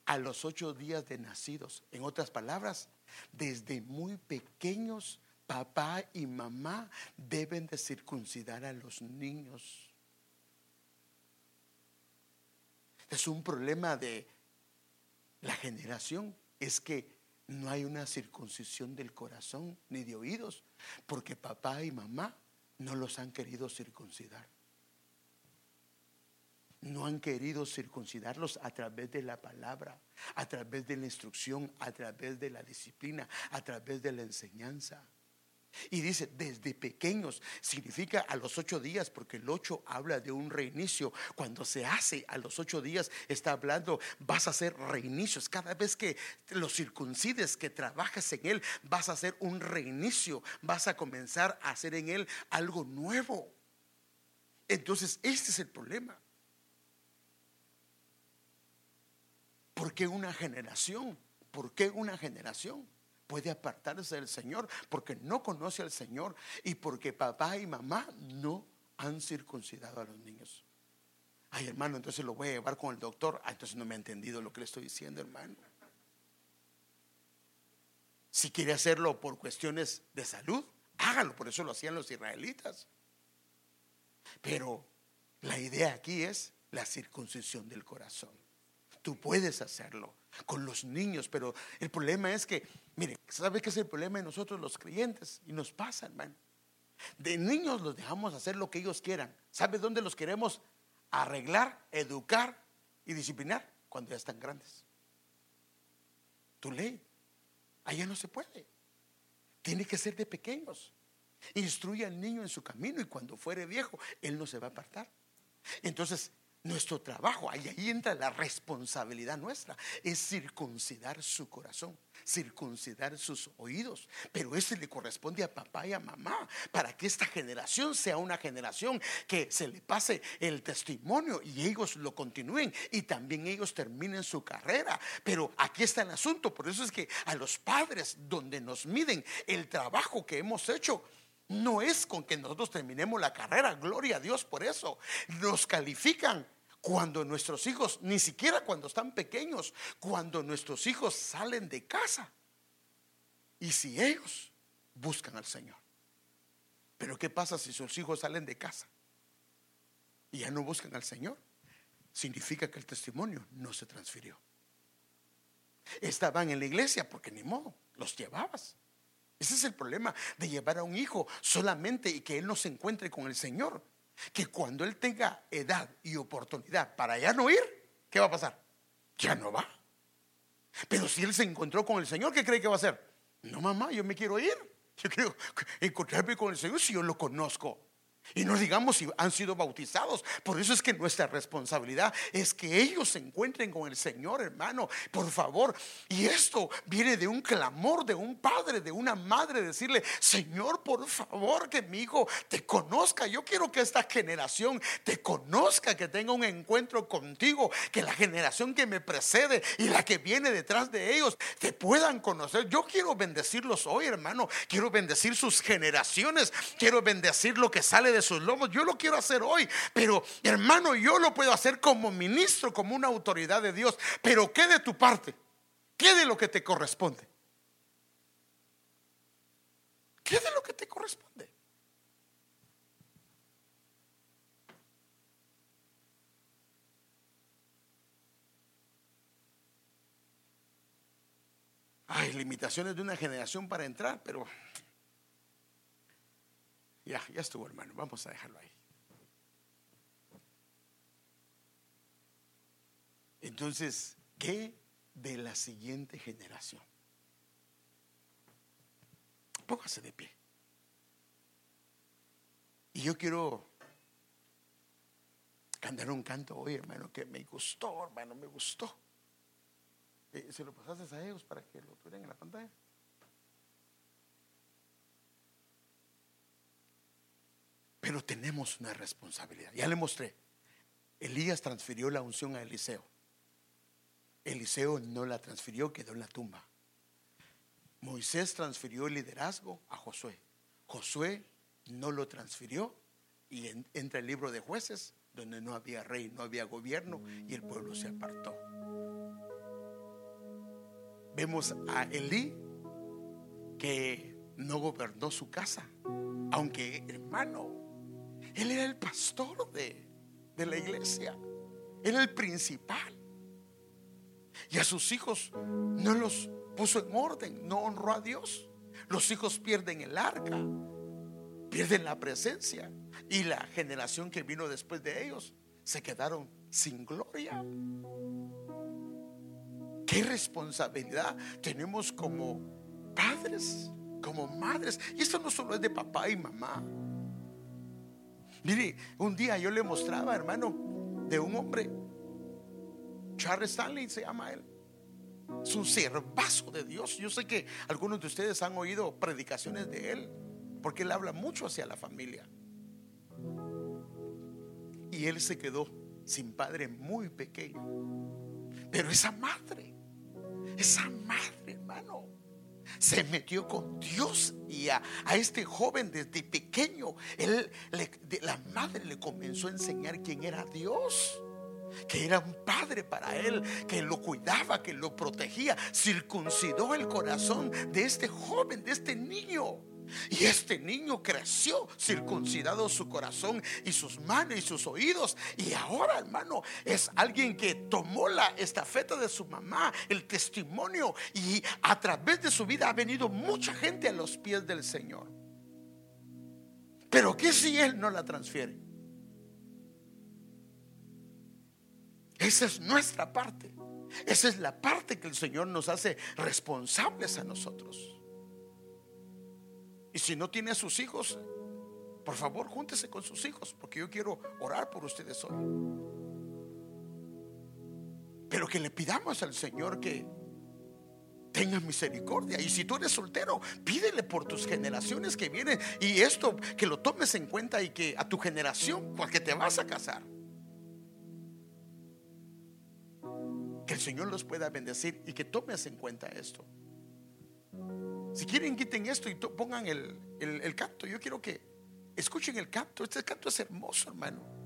a los ocho días de nacidos. En otras palabras, desde muy pequeños, papá y mamá deben de circuncidar a los niños. Es un problema de la generación, es que no hay una circuncisión del corazón ni de oídos, porque papá y mamá no los han querido circuncidar. No han querido circuncidarlos a través de la palabra, a través de la instrucción, a través de la disciplina, a través de la enseñanza. Y dice, desde pequeños, significa a los ocho días, porque el ocho habla de un reinicio. Cuando se hace a los ocho días, está hablando, vas a hacer reinicios. Cada vez que lo circuncides, que trabajas en él, vas a hacer un reinicio. Vas a comenzar a hacer en él algo nuevo. Entonces, este es el problema. ¿Por qué una generación? ¿Por qué una generación? Puede apartarse del Señor porque no conoce al Señor y porque papá y mamá no han circuncidado a los niños. Ay, hermano, entonces lo voy a llevar con el doctor. Ah, entonces no me ha entendido lo que le estoy diciendo, hermano. Si quiere hacerlo por cuestiones de salud, hágalo. Por eso lo hacían los israelitas. Pero la idea aquí es la circuncisión del corazón. Tú puedes hacerlo con los niños, pero el problema es que, mire, ¿sabe qué es el problema de nosotros los creyentes? Y nos pasa, hermano. De niños los dejamos hacer lo que ellos quieran. ¿Sabe dónde los queremos arreglar, educar y disciplinar? Cuando ya están grandes. Tu ley. Allá no se puede. tiene que ser de pequeños. Instruye al niño en su camino y cuando fuere viejo, él no se va a apartar. Entonces, nuestro trabajo, ahí, ahí entra la responsabilidad nuestra, es circuncidar su corazón, circuncidar sus oídos. Pero ese le corresponde a papá y a mamá, para que esta generación sea una generación que se le pase el testimonio y ellos lo continúen y también ellos terminen su carrera. Pero aquí está el asunto, por eso es que a los padres donde nos miden el trabajo que hemos hecho, no es con que nosotros terminemos la carrera, gloria a Dios por eso. Nos califican cuando nuestros hijos, ni siquiera cuando están pequeños, cuando nuestros hijos salen de casa. Y si ellos buscan al Señor. Pero ¿qué pasa si sus hijos salen de casa y ya no buscan al Señor? Significa que el testimonio no se transfirió. Estaban en la iglesia porque ni modo, los llevabas. Ese es el problema de llevar a un hijo solamente y que él no se encuentre con el Señor que cuando él tenga edad y oportunidad para ya no ir, ¿qué va a pasar? Ya no va. Pero si él se encontró con el Señor, ¿qué cree que va a hacer? No, mamá, yo me quiero ir. Yo quiero encontrarme con el Señor si yo lo conozco. Y no digamos si han sido bautizados. Por eso es que nuestra responsabilidad es que ellos se encuentren con el Señor, hermano. Por favor. Y esto viene de un clamor de un padre, de una madre, decirle, Señor, por favor, que mi hijo te conozca. Yo quiero que esta generación te conozca, que tenga un encuentro contigo, que la generación que me precede y la que viene detrás de ellos te puedan conocer. Yo quiero bendecirlos hoy, hermano. Quiero bendecir sus generaciones. Quiero bendecir lo que sale de sus lomos. Yo lo quiero hacer hoy, pero hermano, yo lo puedo hacer como ministro, como una autoridad de Dios. Pero ¿qué de tu parte? ¿Qué de lo que te corresponde? ¿Qué de lo que te corresponde? Hay limitaciones de una generación para entrar, pero ya, ya estuvo, hermano. Vamos a dejarlo ahí. Entonces, ¿qué de la siguiente generación? Póngase de pie. Y yo quiero cantar un canto hoy, hermano, que me gustó, hermano, me gustó. Eh, ¿Se lo pasaste a ellos para que lo tuvieran en la pantalla? Pero tenemos una responsabilidad. Ya le mostré. Elías transfirió la unción a Eliseo. Eliseo no la transfirió, quedó en la tumba. Moisés transfirió el liderazgo a Josué. Josué no lo transfirió y entra el libro de jueces, donde no había rey, no había gobierno y el pueblo se apartó. Vemos a Elí que no gobernó su casa, aunque hermano, él era el pastor de, la iglesia. Era el principal. Y a sus hijos no los puso en orden, no honró a Dios. Los hijos pierden el arca, pierden la presencia. Y la generación que vino después de ellos se quedaron sin gloria. ¿Qué responsabilidad tenemos como padres, como madres? Y esto no solo es de papá y mamá. Mire, un día yo le mostraba, hermano, de un hombre, Charles Stanley se llama él. Es un servazo de Dios. Yo sé que algunos de ustedes han oído predicaciones de él, porque él habla mucho hacia la familia. Y él se quedó sin padre muy pequeño. Pero esa madre, esa madre, hermano, se metió con Dios y a, este joven desde pequeño, él, la madre le comenzó a enseñar quién era Dios que era un padre para él, que lo cuidaba, que lo protegía, circuncidó el corazón de este joven, de este niño. Y este niño creció circuncidado su corazón y sus manos y sus oídos. Y ahora, hermano, es alguien que tomó la estafeta de su mamá, el testimonio. Y a través de su vida ha venido mucha gente a los pies del Señor. Pero ¿qué si Él no la transfiere? Esa es nuestra parte. Esa es la parte que el Señor nos hace responsables a nosotros. Y si no tiene a sus hijos, por favor, júntese con sus hijos, porque yo quiero orar por ustedes hoy. Pero que le pidamos al Señor que tenga misericordia. Y si tú eres soltero, pídele por tus generaciones que vienen. Y esto, que lo tomes en cuenta y que a tu generación, porque te vas a casar. Que el Señor los pueda bendecir y que tomes en cuenta esto. Si quieren, quiten esto y pongan el, el canto. Yo quiero que escuchen el canto. Este canto es hermoso, hermano.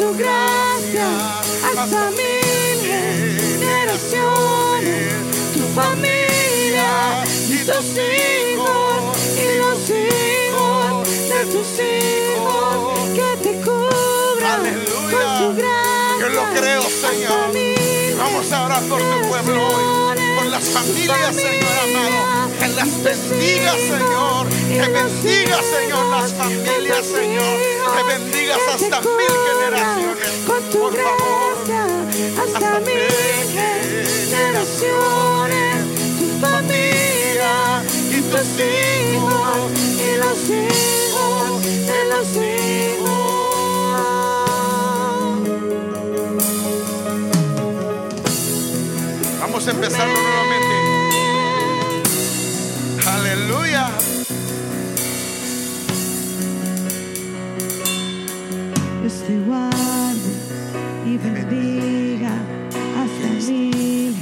su gracia hasta mil generaciones. Tu familia y tus hijos y los hijos de tus hijos que te cubran con su gracia. Yo lo creo, Señor. Vamos a orar por tu pueblo hoy familias, Señor amado. Que las bendiga, Señor. Que bendiga, Señor, las familias, Señor. Que bendigas hasta mil generaciones. Por favor, hasta mil generaciones. Tu familia y tus hijos y los hijos de los hijos. Vamos a empezarlo nuevamente. Aleluya. Dios te guarde y bendiga hasta mil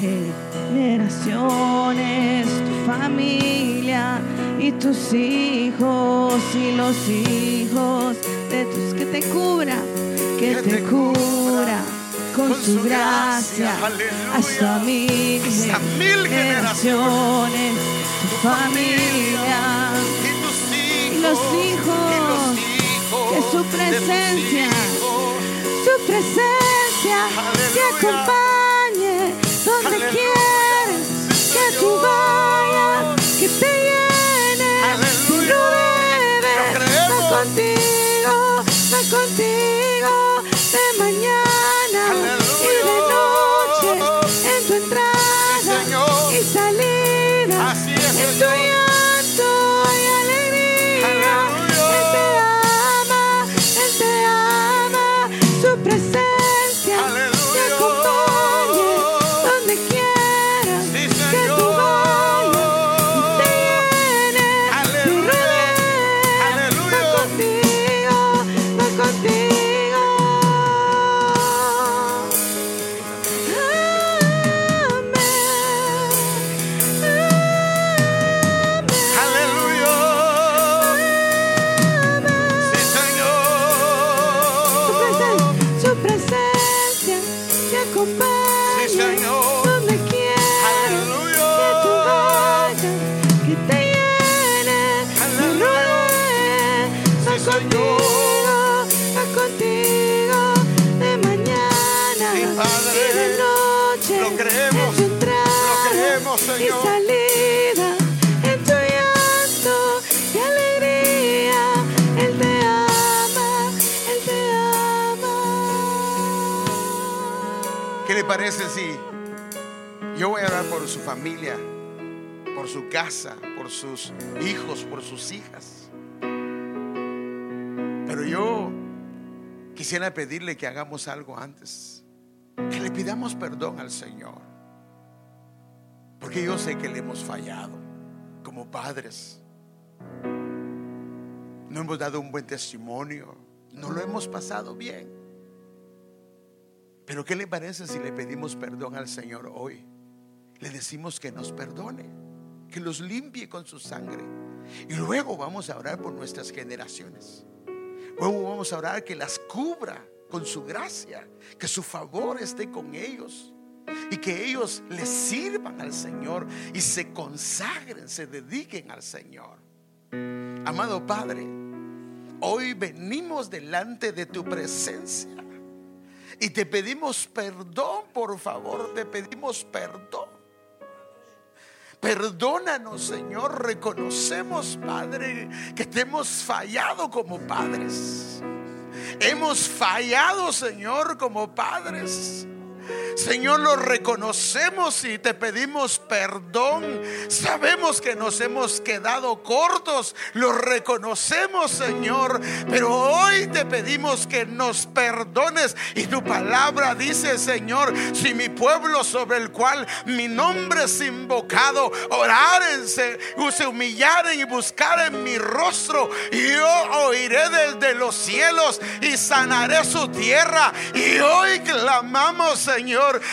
generaciones, tu familia y tus hijos y los hijos de tus que te cubra, que, te, te, cubra con, su gracia, hasta mil, generaciones, tu familia y los hijos, que su presencia, su presencia te acompañe donde quieras que tú vayas, que te llene, te va contigo, su familia, por su casa, por sus hijos, por sus hijas? Pero yo quisiera pedirle que hagamos algo antes. Que le pidamos perdón al Señor. Porque yo sé que le hemos fallado como padres. No hemos dado un buen testimonio. No lo hemos pasado bien. Pero ¿qué le parece si le pedimos perdón al Señor hoy? Le decimos que nos perdone, que los limpie con su sangre. Y luego vamos a orar por nuestras generaciones. Luego vamos a orar que las cubra con su gracia, que su favor esté con ellos y que ellos le sirvan al Señor y se consagren, se dediquen al Señor. Amado Padre, hoy venimos delante de tu presencia y te pedimos perdón, por favor, te pedimos perdón. Perdónanos, Señor. Reconocemos, Padre, que te hemos fallado como padres. Hemos fallado, Señor, como padres. Señor, lo reconocemos y te pedimos perdón. Sabemos que nos hemos quedado cortos, lo reconocemos, Señor, pero hoy te pedimos que nos perdones. Y tu palabra dice, Señor, si mi pueblo sobre el cual mi nombre es invocado, oraren, se, humillaren y buscaren mi rostro, yo oiré desde los cielos y sanaré su tierra. Y hoy clamamos, Señor,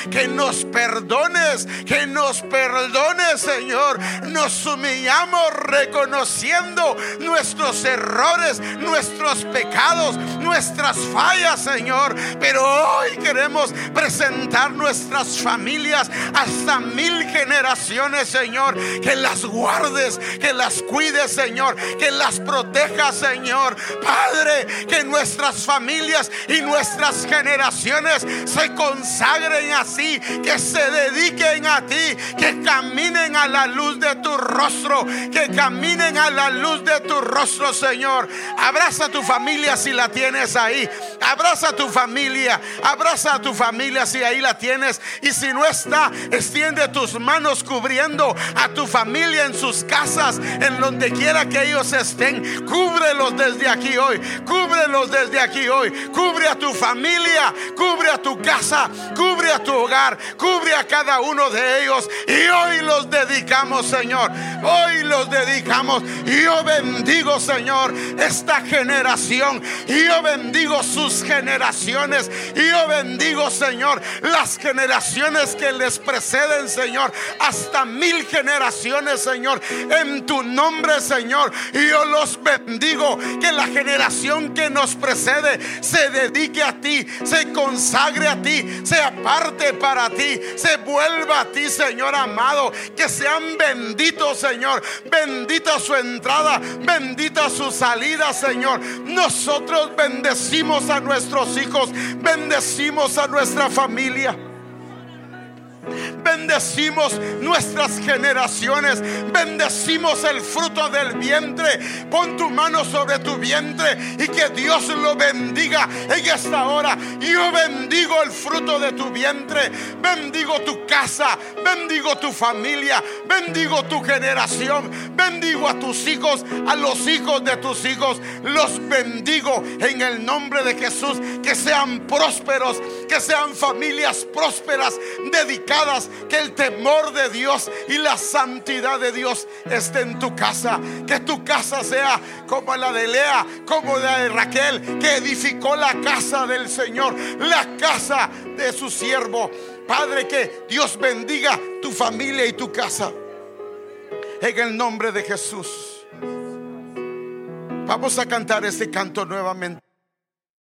que nos perdones, que nos perdones, Señor. Nos humillamos reconociendo nuestros errores, nuestros pecados, nuestras fallas, Señor. Pero hoy queremos presentar nuestras familias hasta mil generaciones, Señor. Que las guardes, que las cuides, Señor. Que las protejas, Señor. Padre, que nuestras familias y nuestras generaciones se consagren así, que se dediquen a ti, que caminen a la luz de tu rostro, que caminen a la luz de tu rostro, Señor. Abraza a tu familia si la tienes ahí. Abraza a tu familia, abraza a tu familia si ahí la tienes. Y si no está, extiende tus manos cubriendo a tu familia en sus casas, en donde quiera que ellos estén. Cúbrelos desde aquí hoy, cúbrelos desde aquí hoy. Cubre a tu familia, cubre a tu casa, cubre a tu hogar, cubre a cada uno de ellos. Y hoy los dedicamos, Señor. Hoy los dedicamos. Yo bendigo, Señor, esta generación. Yo bendigo sus generaciones. Yo bendigo, Señor, las generaciones que les preceden, Señor. Hasta mil generaciones, Señor. En tu nombre, Señor. Yo los bendigo. Que la generación que nos precede se dedique a ti, se consagre a ti, se aparte para ti, se vuelva a ti, Señor amado. Que sean benditos, Señor. Bendita su entrada, bendita su salida, Señor. Nosotros bendecimos a nuestros hijos, bendecimos a nuestra familia. Bendecimos nuestras generaciones. Bendecimos el fruto del vientre. Pon tu mano sobre tu vientre y que Dios lo bendiga en esta hora. Yo bendigo el fruto de tu vientre. Bendigo tu casa. Bendigo tu familia. Bendigo tu generación. Bendigo a tus hijos, a los hijos de tus hijos. Los bendigo en el nombre de Jesús. Que sean prósperos. Que sean familias prósperas, dedicadas que el temor de Dios y la santidad de Dios esté en tu casa. Que tu casa sea como la de Lea, como la de Raquel, que edificó la casa del Señor, la casa de su siervo. Padre, que Dios bendiga tu familia y tu casa. En el nombre de Jesús. Vamos a cantar este canto nuevamente.